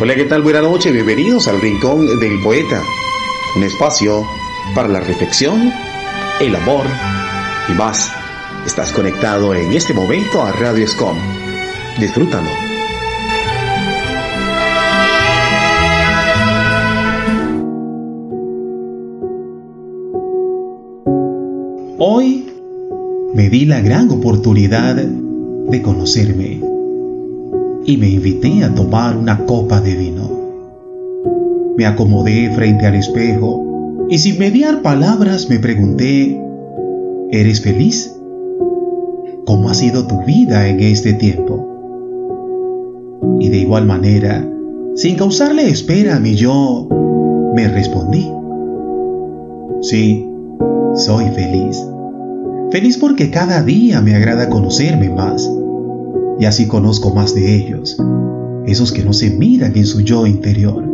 Hola, ¿qué tal? Buenas noches, bienvenidos al Rincón del Poeta, un espacio para la reflexión, el amor y más. Estás conectado en este momento a Radio Scom. Disfrútalo. Hoy me di la gran oportunidad de conocerme y me invité a tomar una copa de vino. Me acomodé frente al espejo y sin mediar palabras me pregunté, ¿eres feliz? ¿Cómo ha sido tu vida en este tiempo? Y de igual manera, sin causarle espera a mi yo, me respondí, sí, soy feliz. Feliz porque cada día me agrada conocerme más y así conozco más de ellos, esos que no se miran en su yo interior.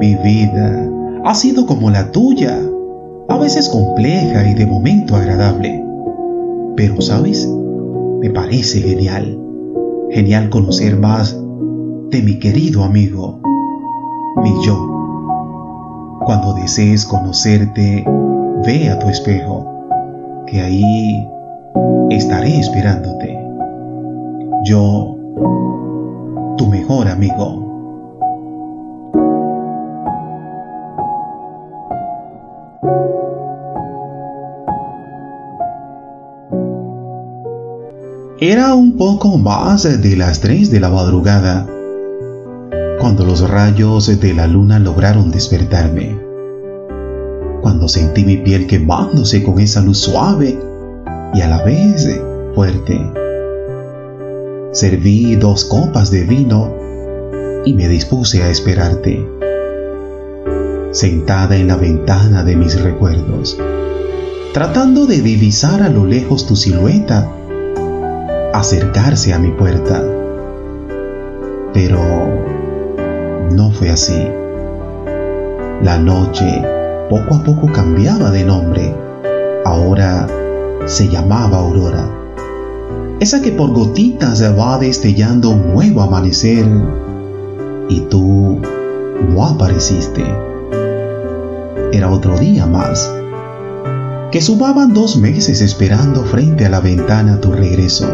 Mi vida ha sido como la tuya, a veces compleja y de momento agradable. Pero, ¿sabes? Me parece genial. Genial conocer más de mi querido amigo, mi yo. Cuando desees conocerte, ve a tu espejo, que ahí estaré esperándote yo, tu mejor amigo. Era un poco más de las tres de la madrugada cuando los rayos de la luna lograron despertarme. Cuando sentí mi piel quemándose con esa luz suave y a la vez fuerte serví dos copas de vino y me dispuse a esperarte. Sentada en la ventana de mis recuerdos, tratando de divisar a lo lejos tu silueta, acercarse a mi puerta. Pero no fue así. La noche poco a poco cambiaba de nombre. Ahora se llamaba Aurora esa que por gotitas va destellando un nuevo amanecer y tú no apareciste. Era otro día más, que sumaban dos meses esperando frente a la ventana tu regreso.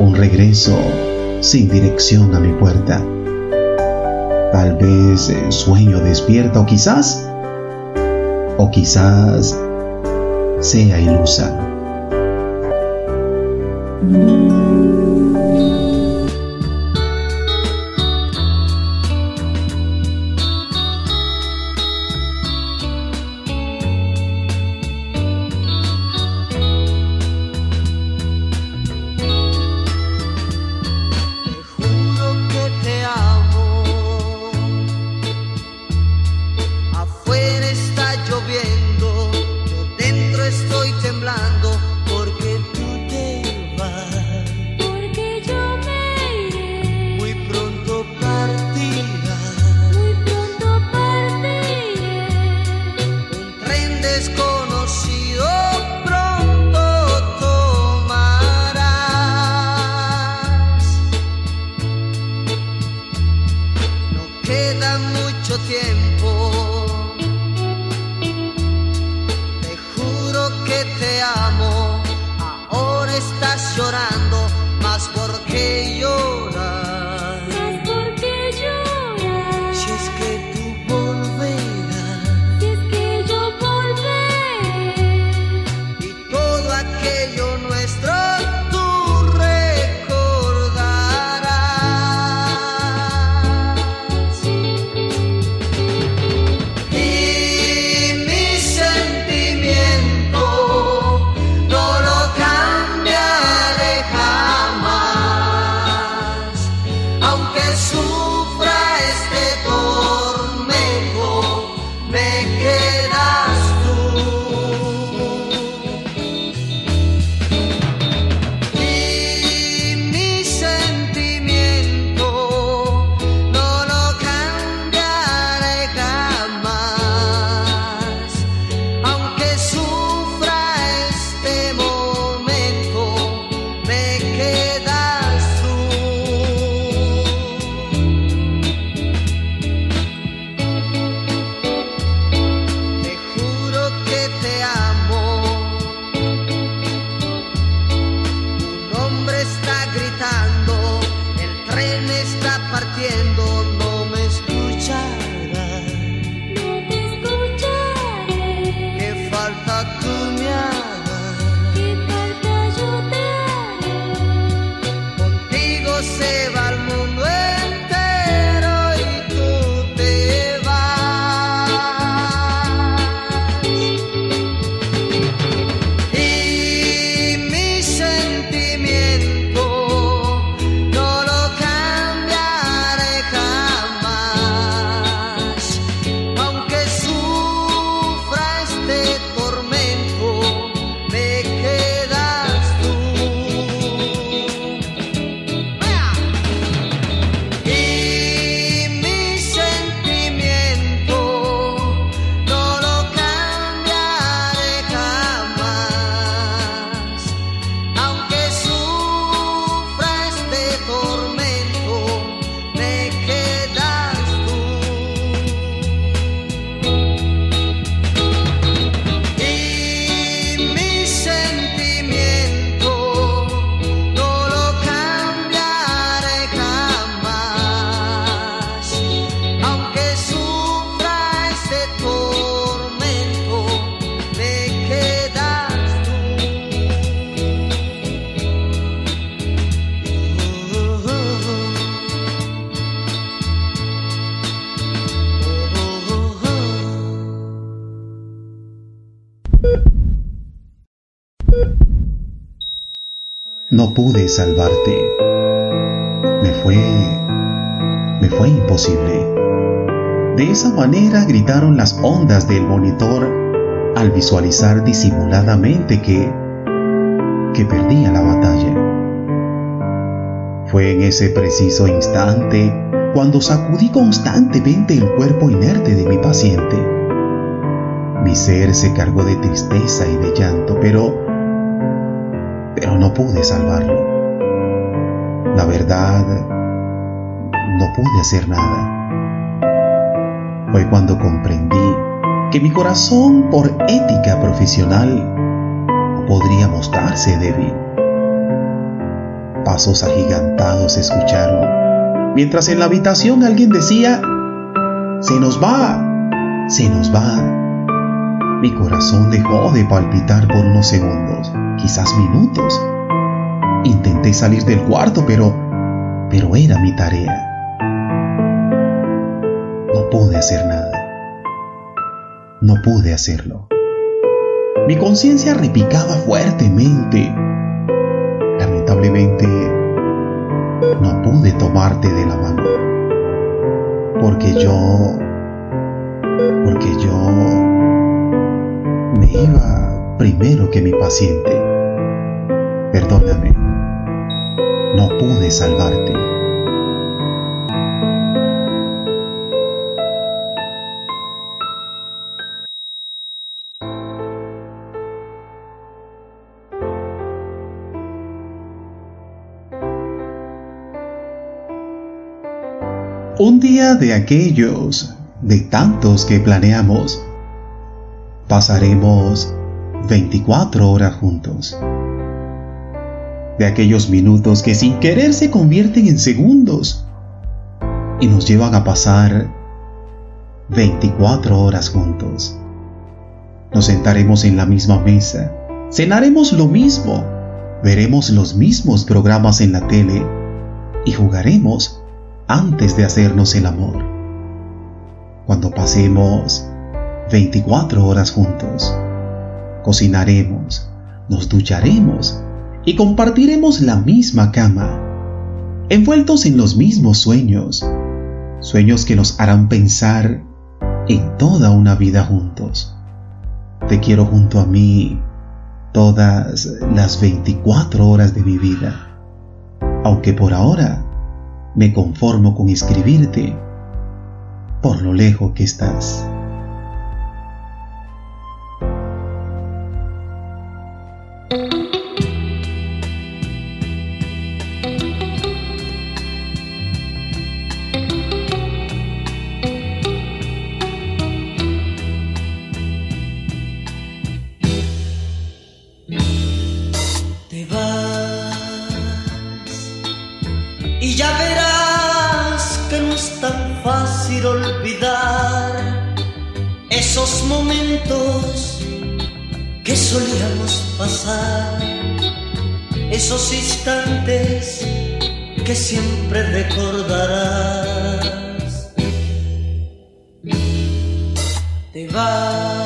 Un regreso sin dirección a mi puerta. Tal vez sueño despierta o quizás, o quizás sea ilusa. No pude salvarte. Me fue... me fue imposible. De esa manera gritaron las ondas del monitor al visualizar disimuladamente que... que perdía la batalla. Fue en ese preciso instante cuando sacudí constantemente el cuerpo inerte de mi paciente. Mi ser se cargó de tristeza y de llanto, pero... pero no pude salvarlo. La verdad, no pude hacer nada. Fue cuando comprendí que mi corazón, por ética profesional, podría mostrarse débil. Pasos agigantados se escucharon mientras en la habitación alguien decía, se nos va, se nos va. Mi corazón dejó de palpitar por unos segundos, quizás minutos. Intenté salir del cuarto, pero, pero era mi tarea. No pude hacer nada. No pude hacerlo. Mi conciencia repicaba fuertemente. Lamentablemente, no pude tomarte de la mano. Porque yo, porque yo me iba primero que mi paciente. Perdóname, no pude salvarte. Un día de aquellos, de tantos que planeamos, pasaremos 24 horas juntos. De aquellos minutos que sin querer se convierten en segundos y nos llevan a pasar 24 horas juntos. Nos sentaremos en la misma mesa, cenaremos lo mismo, veremos los mismos programas en la tele y jugaremos antes de hacernos el amor. Cuando pasemos 24 horas juntos, cocinaremos, nos ducharemos y compartiremos la misma cama, envueltos en los mismos sueños, sueños que nos harán pensar en toda una vida juntos. Te quiero junto a mí todas las 24 horas de mi vida, aunque por ahora me conformo con escribirte por lo lejos que estás. Pasar, esos instantes que siempre recordarás. Te vas,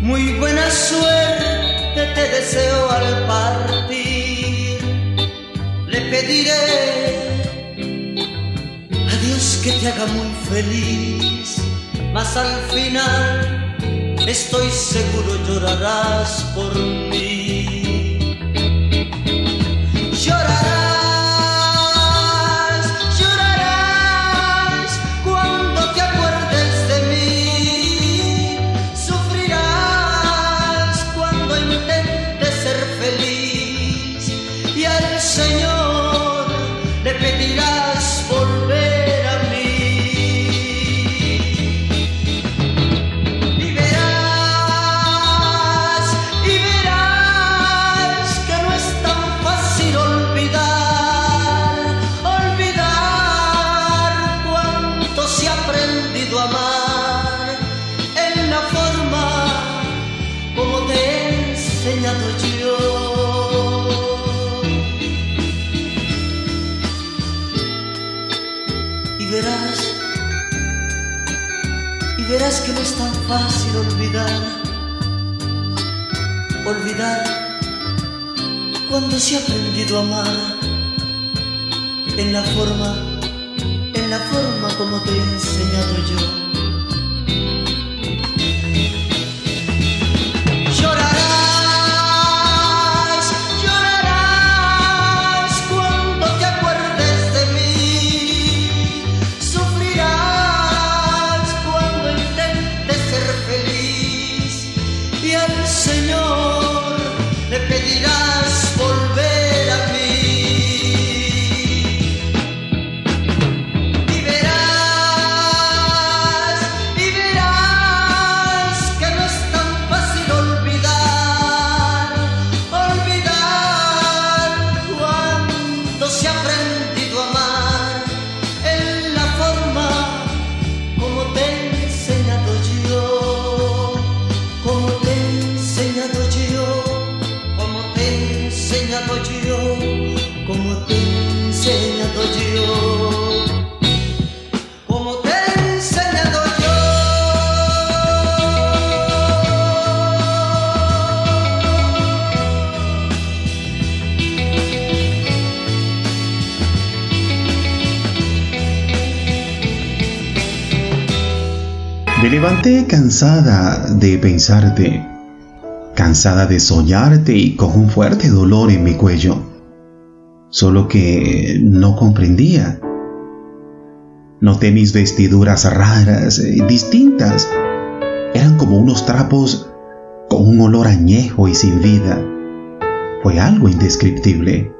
muy buena suerte te deseo al partir, le pediré que te haga muy feliz, mas al final estoy seguro llorarás por mí. Llorarás, olvidar, cuando se ha aprendido a amar en la forma, en la forma como te he enseñado yo. Cansada de pensarte, cansada de soñarte y con un fuerte dolor en mi cuello. Solo que no comprendía. Noté mis vestiduras raras, distintas. Eran como unos trapos con un olor añejo y sin vida. Fue algo indescriptible.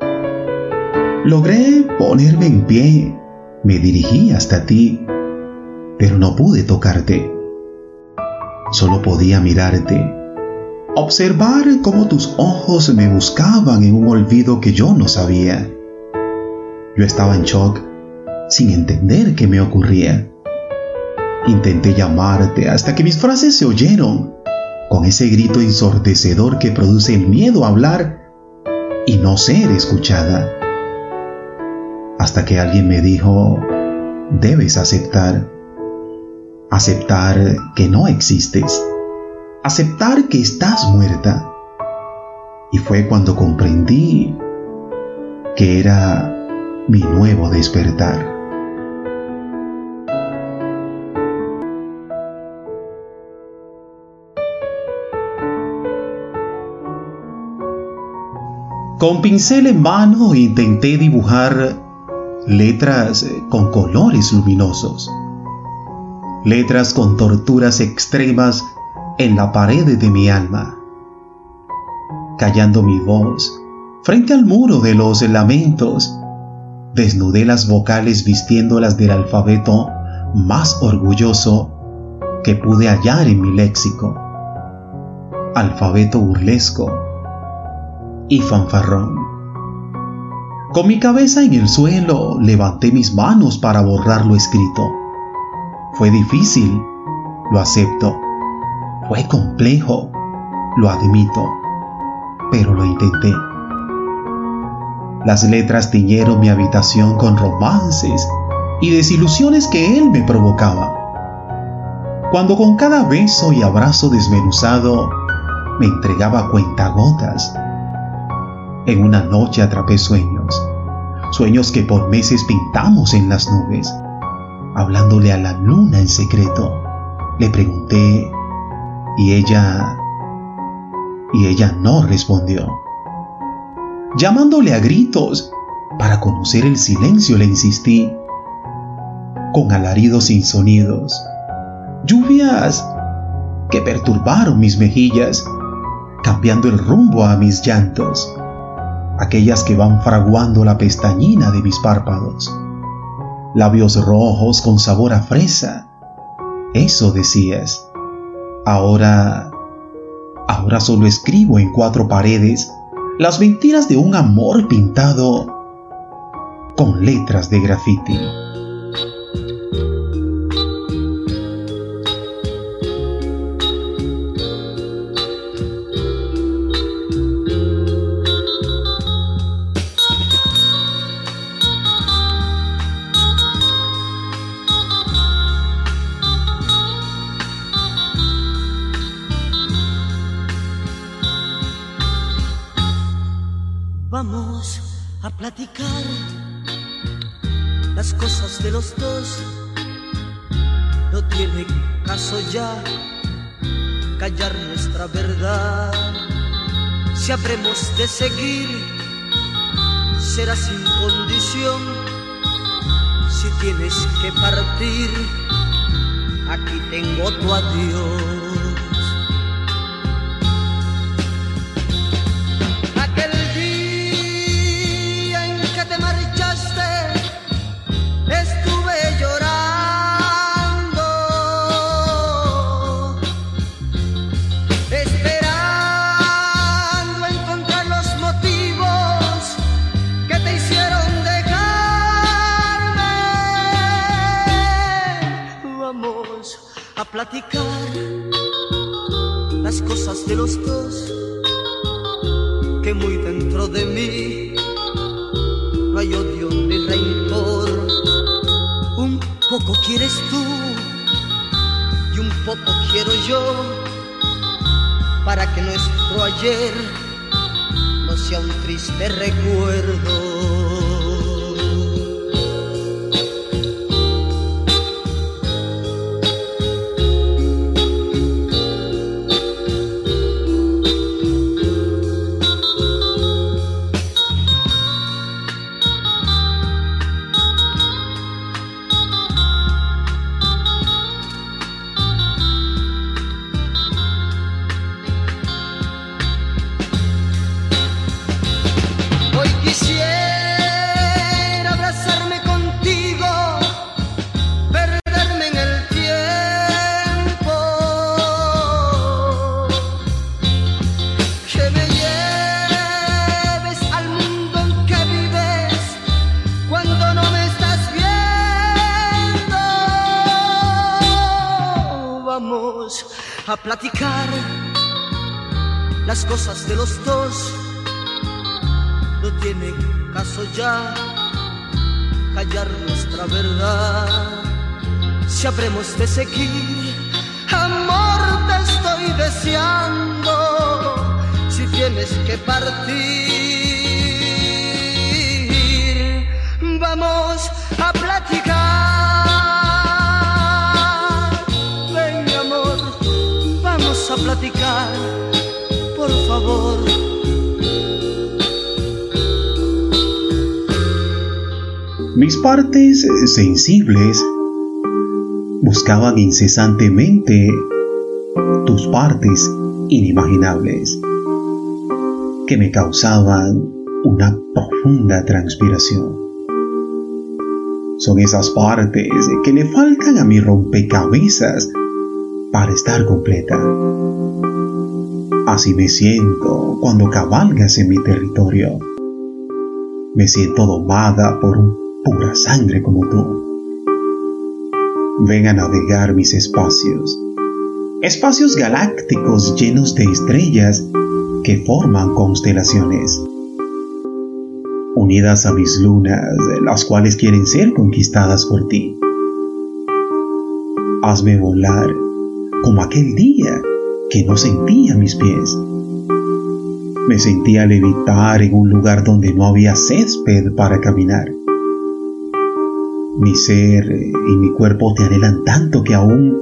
Logré ponerme en pie. Me dirigí hasta ti pero no pude tocarte. Solo podía mirarte, observar cómo tus ojos me buscaban en un olvido que yo no sabía. Yo estaba en shock, sin entender qué me ocurría. Intenté llamarte hasta que mis frases se oyeron, con ese grito ensordecedor que produce el miedo a hablar y no ser escuchada. Hasta que alguien me dijo, debes aceptar aceptar que no existes, aceptar que estás muerta. Y fue cuando comprendí que era mi nuevo despertar. Con pincel en mano intenté dibujar letras con colores luminosos letras con torturas extremas en la pared de mi alma. Callando mi voz, frente al muro de los lamentos, desnudé las vocales vistiéndolas del alfabeto más orgulloso que pude hallar en mi léxico. Alfabeto burlesco y fanfarrón. Con mi cabeza en el suelo levanté mis manos para borrar lo escrito fue difícil, lo acepto. Fue complejo, lo admito, pero lo intenté. Las letras tiñeron mi habitación con romances y desilusiones que él me provocaba. Cuando con cada beso y abrazo desmenuzado me entregaba cuentagotas, en una noche atrapé sueños, sueños que por meses pintamos en las nubes hablándole a la luna en secreto. Le pregunté y ella... y ella no respondió. Llamándole a gritos para conocer el silencio le insistí, con alaridos sin sonidos, lluvias que perturbaron mis mejillas, cambiando el rumbo a mis llantos, aquellas que van fraguando la pestañina de mis párpados labios rojos con sabor a fresa. Eso decías. Ahora... Ahora solo escribo en cuatro paredes las mentiras de un amor pintado con letras de grafiti. Seguir, será sin condición. Si tienes que partir, platicar las cosas de los dos, que muy dentro de mí no hay odio ni rencor. Un poco quieres tú y un poco quiero yo, para que nuestro ayer no sea un triste recuerdo. Si habremos de seguir, amor, te estoy deseando. Si tienes que partir, vamos a platicar. a platicar, por favor. Mis partes sensibles buscaban incesantemente tus partes inimaginables que me causaban una profunda transpiración. Son esas partes que le faltan a mi rompecabezas para estar completa. Así me siento cuando cabalgas en mi territorio. Me siento domada por pura sangre como tú. Ven a navegar mis espacios. Espacios galácticos llenos de estrellas que forman constelaciones. Unidas a mis lunas, las cuales quieren ser conquistadas por ti. Hazme volar como aquel día que no sentía mis pies. Me sentía levitar en un lugar donde no había césped para caminar. Mi ser y mi cuerpo te anhelan tanto que aún,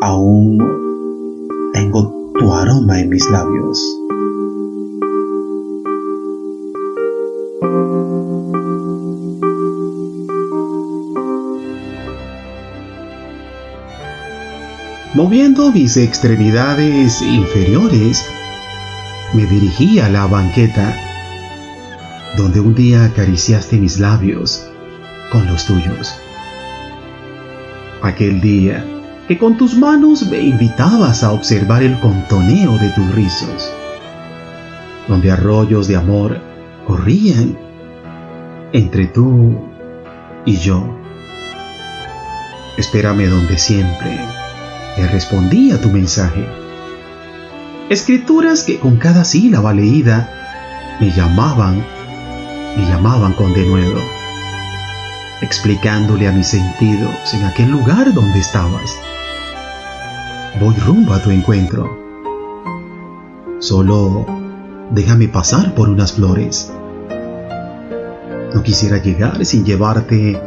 aún tengo tu aroma en mis labios. Moviendo mis extremidades inferiores, me dirigí a la banqueta, donde un día acariciaste mis labios con los tuyos. Aquel día que con tus manos me invitabas a observar el contoneo de tus rizos, donde arroyos de amor corrían entre tú y yo. Espérame donde siempre le respondí a tu mensaje. Escrituras que con cada sílaba leída me llamaban, me llamaban con denuedo, explicándole a mis sentidos en aquel lugar donde estabas. Voy rumbo a tu encuentro. Solo déjame pasar por unas flores. No quisiera llegar sin llevarte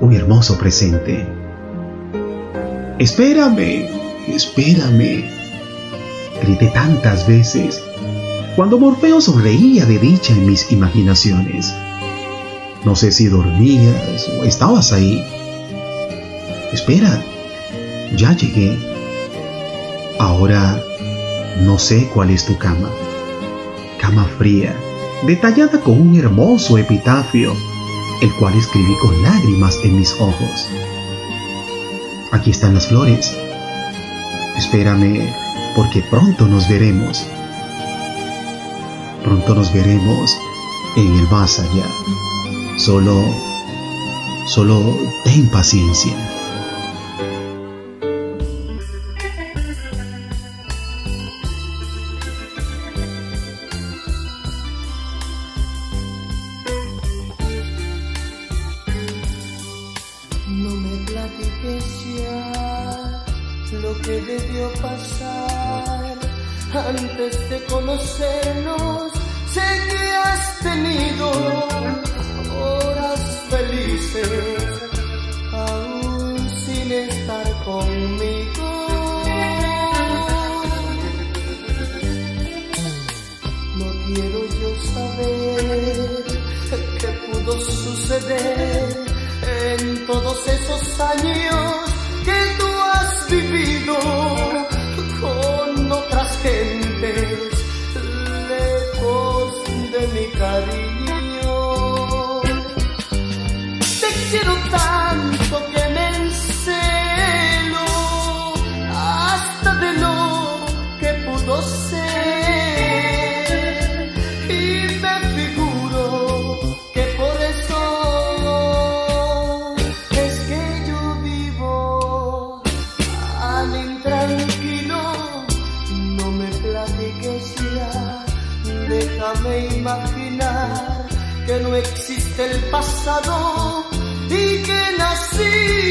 un hermoso presente. Espérame, espérame. Grité tantas veces cuando Morfeo sonreía de dicha en mis imaginaciones. No sé si dormías o estabas ahí. Espera, ya llegué. Ahora no sé cuál es tu cama. Cama fría, detallada con un hermoso epitafio, el cual escribí con lágrimas en mis ojos. Aquí están las flores. Espérame, porque pronto nos veremos. Pronto nos veremos en el más allá. Solo, solo ten paciencia. Existe el pasado y que nacimos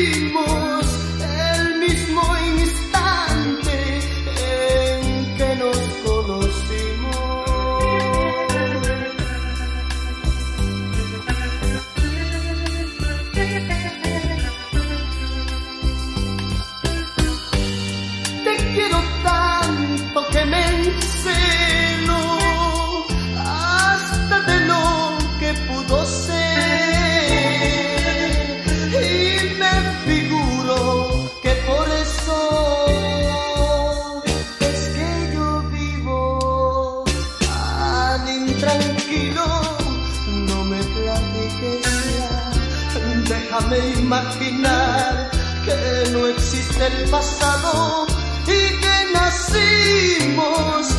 imaginar que no existe el pasado y que nacimos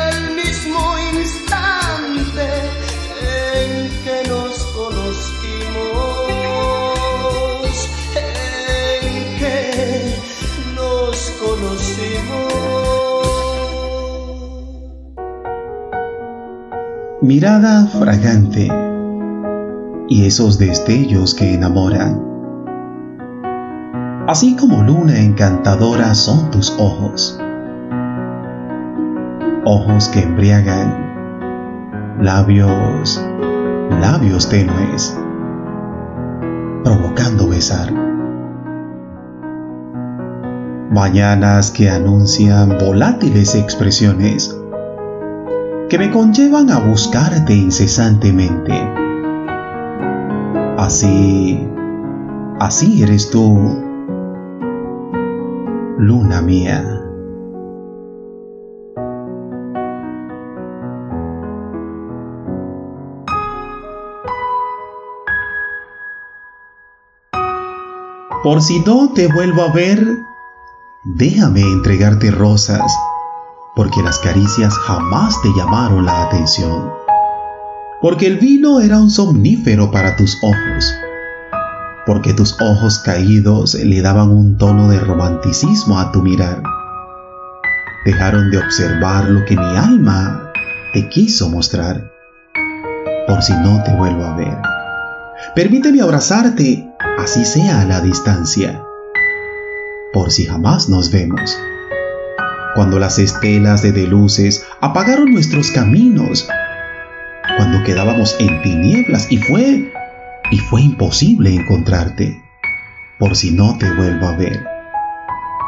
el mismo instante en que nos conocimos, en que nos conocimos. Mirada fragante y esos destellos que enamoran. Así como luna encantadora son tus ojos. Ojos que embriagan, labios, labios tenues, provocando besar. Mañanas que anuncian volátiles expresiones que me conllevan a buscarte incesantemente. Así, así eres tú, luna mía. Por si no te vuelvo a ver, déjame entregarte rosas, porque las caricias jamás te llamaron la atención. Porque el vino era un somnífero para tus ojos. Porque tus ojos caídos le daban un tono de romanticismo a tu mirar. Dejaron de observar lo que mi alma te quiso mostrar. Por si no te vuelvo a ver. Permíteme abrazarte, así sea a la distancia. Por si jamás nos vemos. Cuando las estelas de, de luces apagaron nuestros caminos, cuando quedábamos en tinieblas y fue, y fue imposible encontrarte, por si no te vuelvo a ver.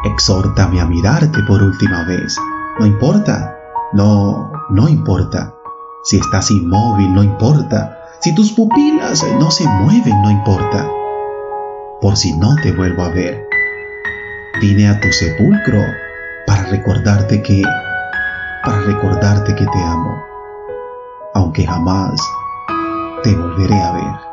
Exhórtame a mirarte por última vez. No importa, no, no importa. Si estás inmóvil, no importa. Si tus pupilas no se mueven, no importa. Por si no te vuelvo a ver. Vine a tu sepulcro para recordarte que, para recordarte que te amo, aunque jamás te volveré a ver.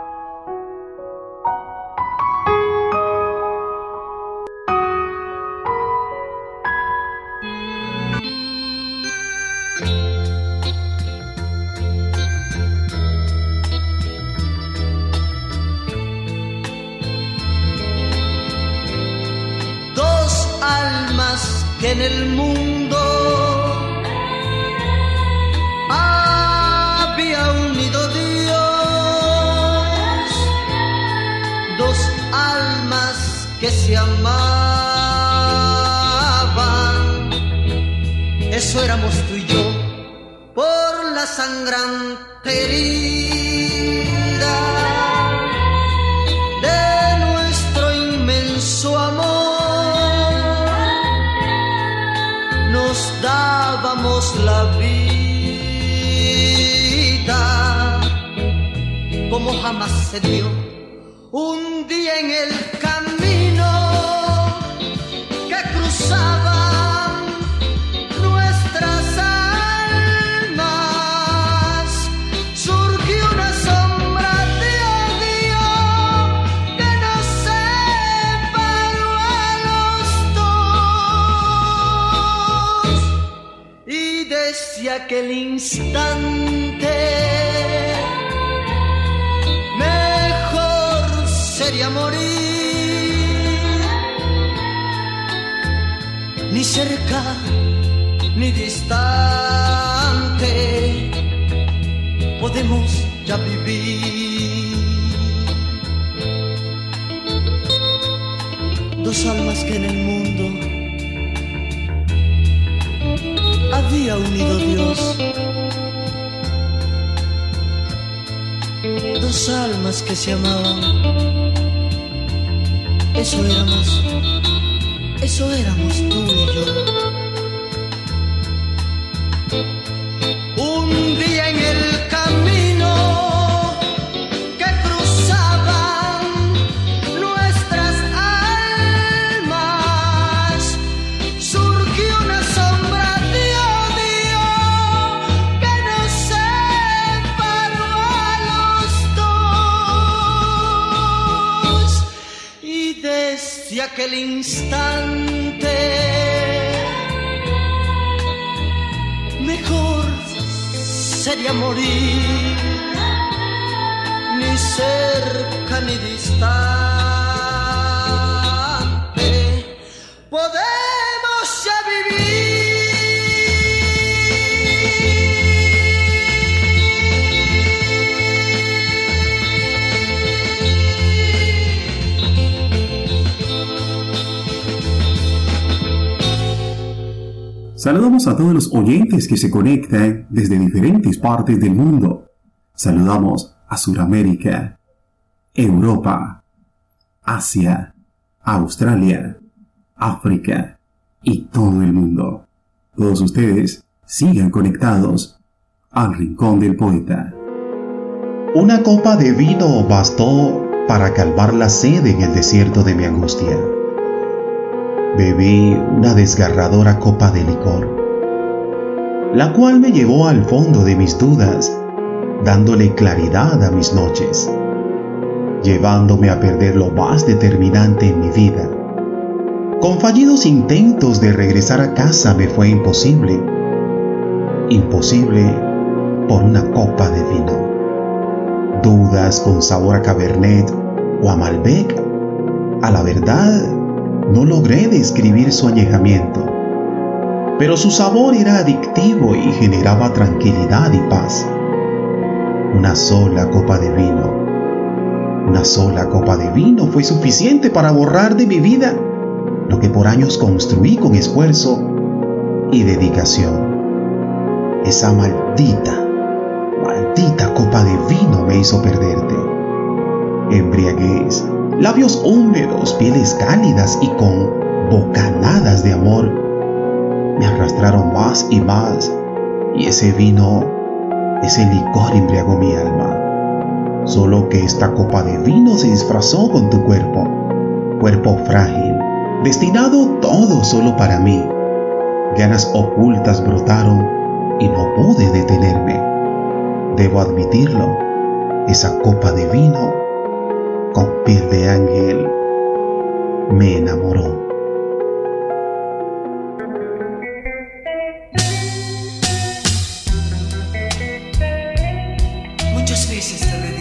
Jamás se dio. Un día en el camino que cruzaba nuestras almas, surgió una sombra de odio que nos separó a los dos. Y desde aquel instante, cerca ni distante, podemos ya vivir. Dos almas que en el mundo había unido Dios. Dos almas que se amaban. Eso éramos. Eso éramos tú y yo. Oyentes que se conectan desde diferentes partes del mundo. Saludamos a Sudamérica, Europa, Asia, Australia, África y todo el mundo. Todos ustedes sigan conectados al Rincón del Poeta. Una copa de vino bastó para calmar la sed en el desierto de mi angustia. Bebí una desgarradora copa de licor, la cual me llevó al fondo de mis dudas, dándole claridad a mis noches, llevándome a perder lo más determinante en mi vida. Con fallidos intentos de regresar a casa me fue imposible, imposible por una copa de vino. Dudas con sabor a Cabernet o a Malbec, a la verdad, no logré describir su añejamiento, pero su sabor era adictivo y generaba tranquilidad y paz. Una sola copa de vino, una sola copa de vino fue suficiente para borrar de mi vida lo que por años construí con esfuerzo y dedicación. Esa maldita, maldita copa de vino me hizo perderte. Embriaguez, labios húmedos, pieles cálidas y con bocanadas de amor me arrastraron más y más y ese vino, ese licor embriagó mi alma. Solo que esta copa de vino se disfrazó con tu cuerpo, cuerpo frágil, destinado todo solo para mí. Ganas ocultas brotaron y no pude detenerme. Debo admitirlo, esa copa de vino con piel de ángel me enamoró. Va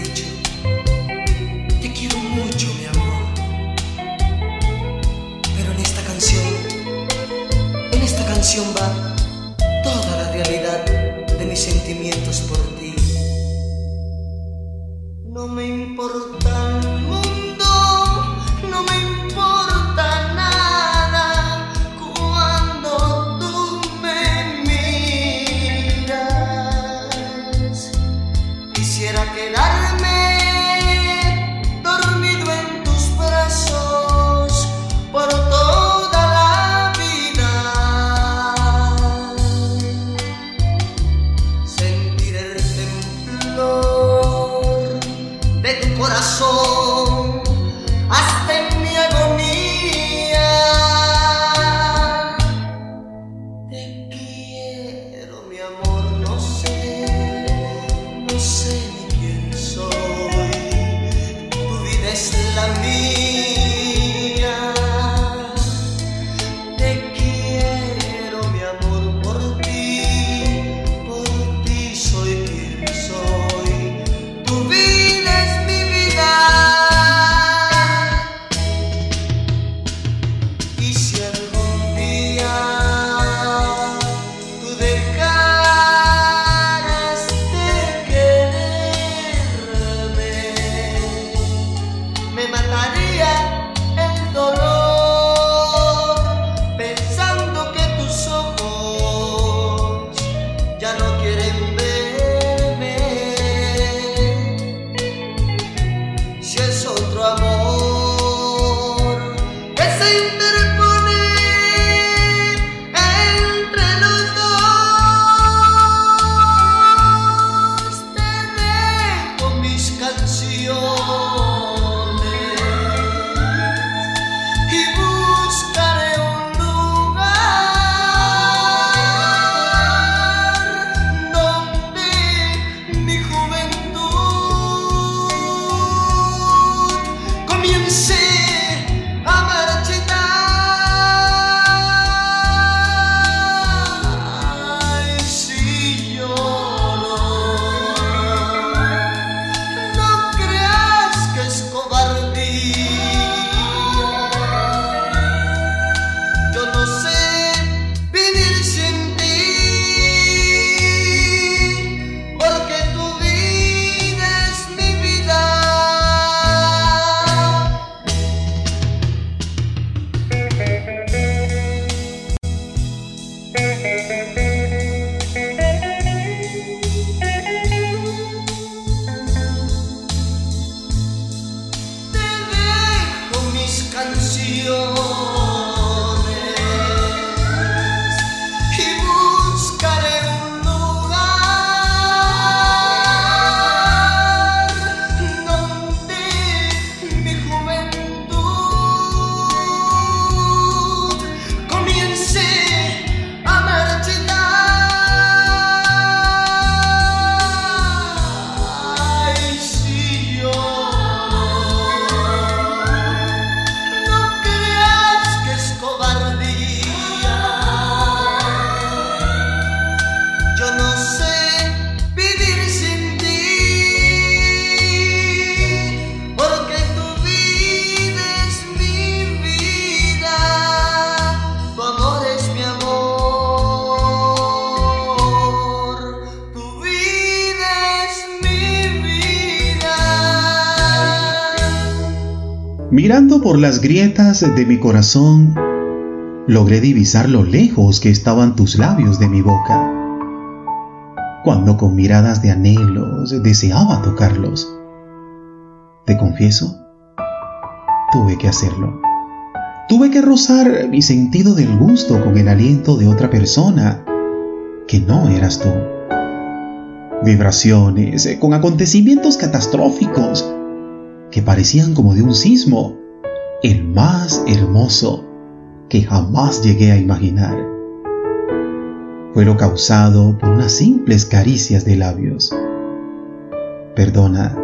Por las grietas de mi corazón, logré divisar lo lejos que estaban tus labios de mi boca. cuando con miradas de anhelos deseaba tocarlos. Te confieso, tuve que hacerlo. Tuve que rozar mi sentido del gusto con el aliento de otra persona que no eras tú. Vibraciones con acontecimientos catastróficos que parecían como de un sismo, el más hermoso que jamás llegué a imaginar. Fue lo causado por unas simples caricias de labios. Perdona,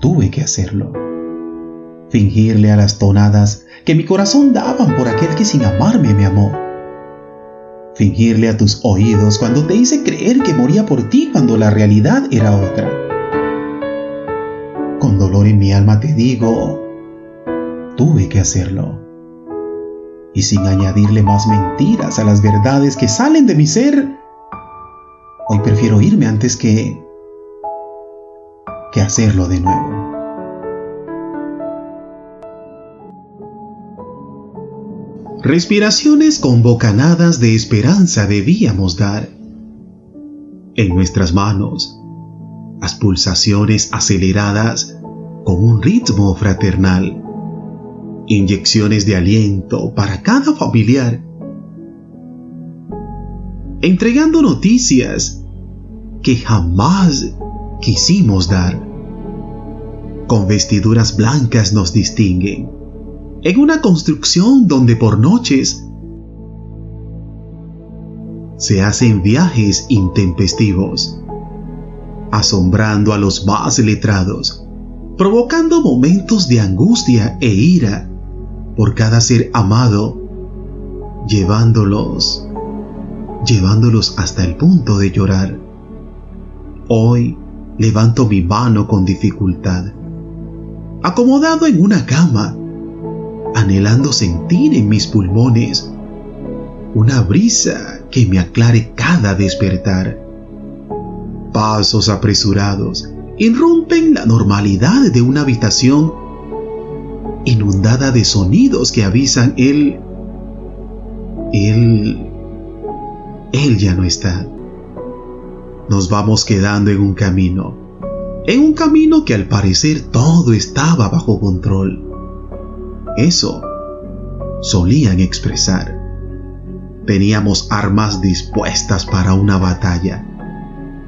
tuve que hacerlo. Fingirle a las tonadas que mi corazón daban por aquel que sin amarme me amó. Fingirle a tus oídos cuando te hice creer que moría por ti cuando la realidad era otra. Con dolor en mi alma te digo, tuve que hacerlo. Y sin añadirle más mentiras a las verdades que salen de mi ser, hoy prefiero irme antes que que hacerlo de nuevo. Respiraciones con bocanadas de esperanza debíamos dar. En nuestras manos, las pulsaciones aceleradas con un ritmo fraternal. Inyecciones de aliento para cada familiar. Entregando noticias que jamás quisimos dar. Con vestiduras blancas nos distinguen. En una construcción donde por noches se hacen viajes intempestivos, asombrando a los más letrados, provocando momentos de angustia e ira por cada ser amado, llevándolos, llevándolos hasta el punto de llorar. Hoy levanto mi mano con dificultad, acomodado en una cama, anhelando sentir en mis pulmones una brisa que me aclare cada despertar. Pasos apresurados irrumpen la normalidad de una habitación inundada de sonidos que avisan él, él, él ya no está nos vamos quedando en un camino, en un camino que al parecer todo estaba bajo control. Eso solían expresar. Teníamos armas dispuestas para una batalla.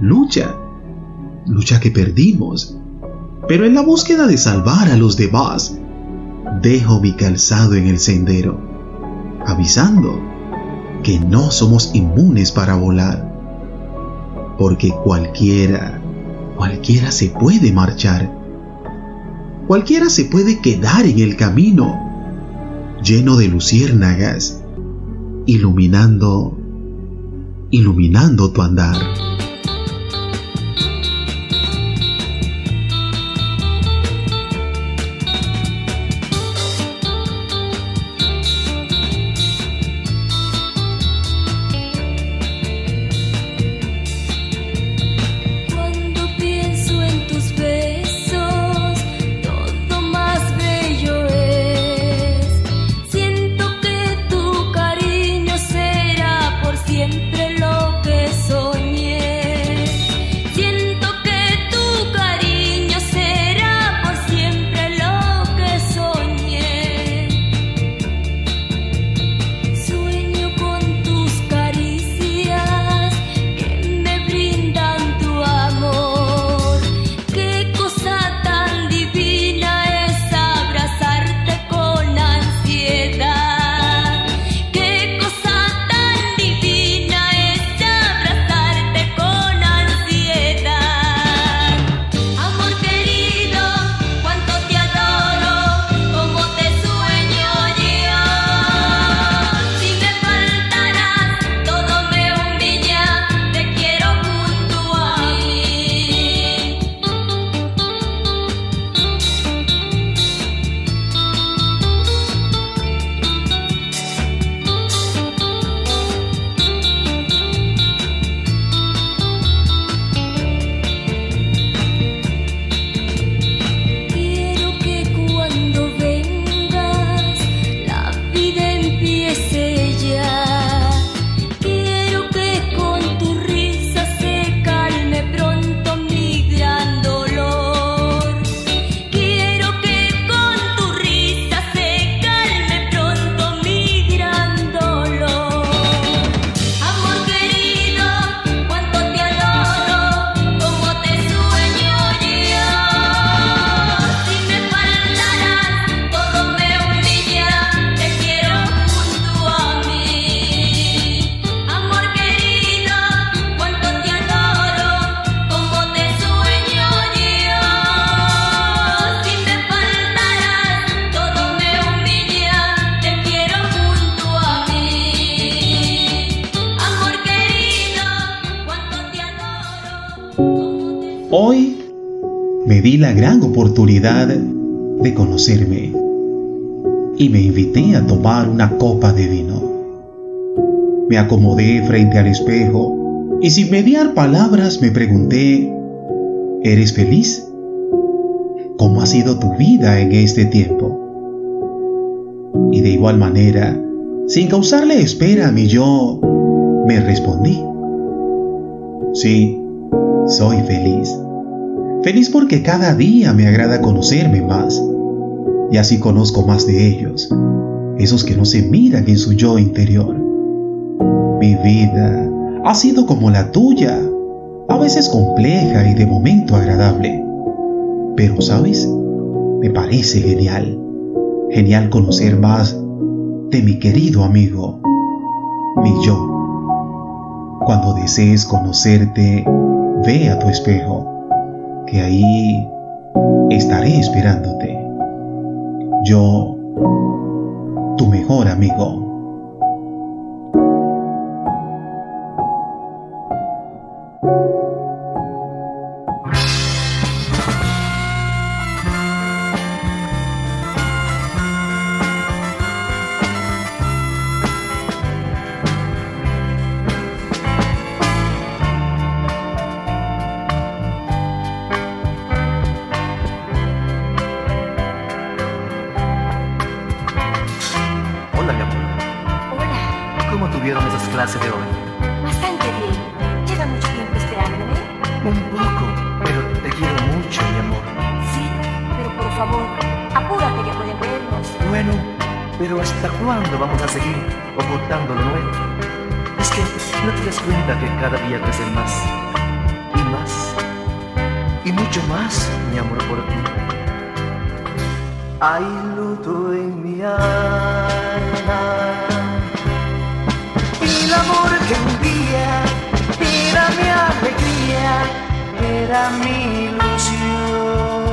Lucha, lucha que perdimos. Pero en la búsqueda de salvar a los demás, dejo mi calzado en el sendero, avisando que no somos inmunes para volar porque cualquiera, cualquiera se puede marchar. Cualquiera se puede quedar en el camino, lleno de luciérnagas, iluminando, iluminando tu andar. De conocerme y me invité a tomar una copa de vino. Me acomodé frente al espejo y sin mediar palabras me pregunté, ¿eres feliz? ¿Cómo ha sido tu vida en este tiempo? Y de igual manera, sin causarle espera a mi yo, me respondí, sí, soy feliz. Feliz porque cada día me agrada conocerme más. Y así conozco más de ellos, esos que no se miran en su yo interior. Mi vida ha sido como la tuya, a veces compleja y de momento agradable. Pero, ¿sabes? Me parece genial. Genial conocer más de mi querido amigo, mi yo. Cuando desees conocerte, ve a tu espejo que ahí estaré esperándote. Yo, tu mejor amigo. Bueno, pero ¿hasta cuándo vamos a seguir ocultando lo nuevo? Es que no te das cuenta que cada día creces más y más y mucho más, mi amor, por ti. Hay luto en mi alma el amor que un día era mi alegría, era mi ilusión.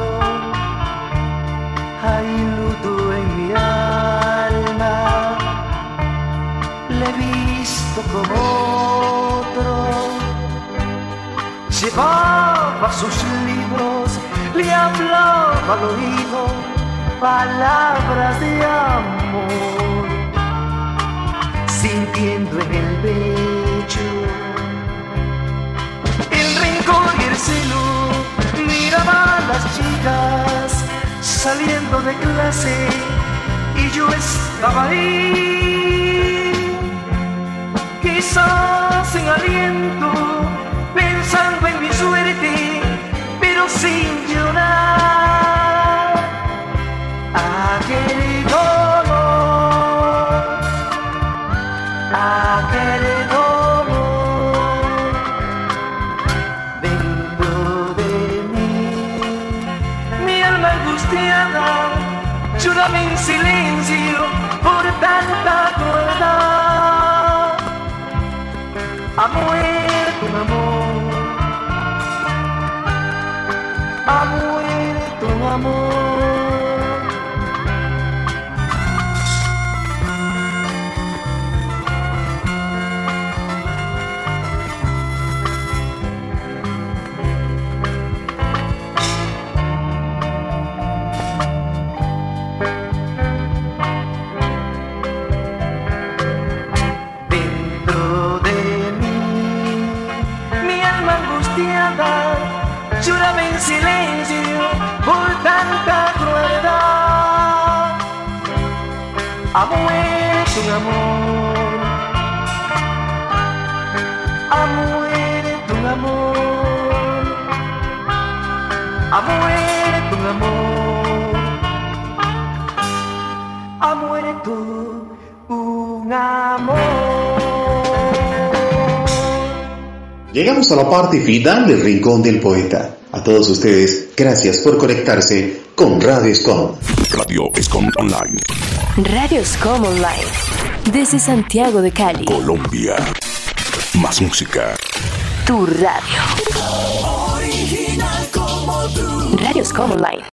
Hay luto como otro. Llevaba sus libros, le hablaba al oído palabras de amor sintiendo en el pecho el rencor y el celo. Miraba a las chicas saliendo de clase y yo estaba ahí, quizás sin aliento, pensando en mi suerte, pero sin llorar. Aquel en silencio por tanta crueldad. Amor. Amor, ha muerto un amor, ha muerto un amor, ha muerto un amor. Llegamos a la parte final del Rincón del Poeta. A todos ustedes, gracias por conectarse con Radio Escom. Radio Escom Online. Radio Escom Online. Desde Santiago de Cali. Colombia. Más música. Tu radio. Original como tú. Radio Escom Online.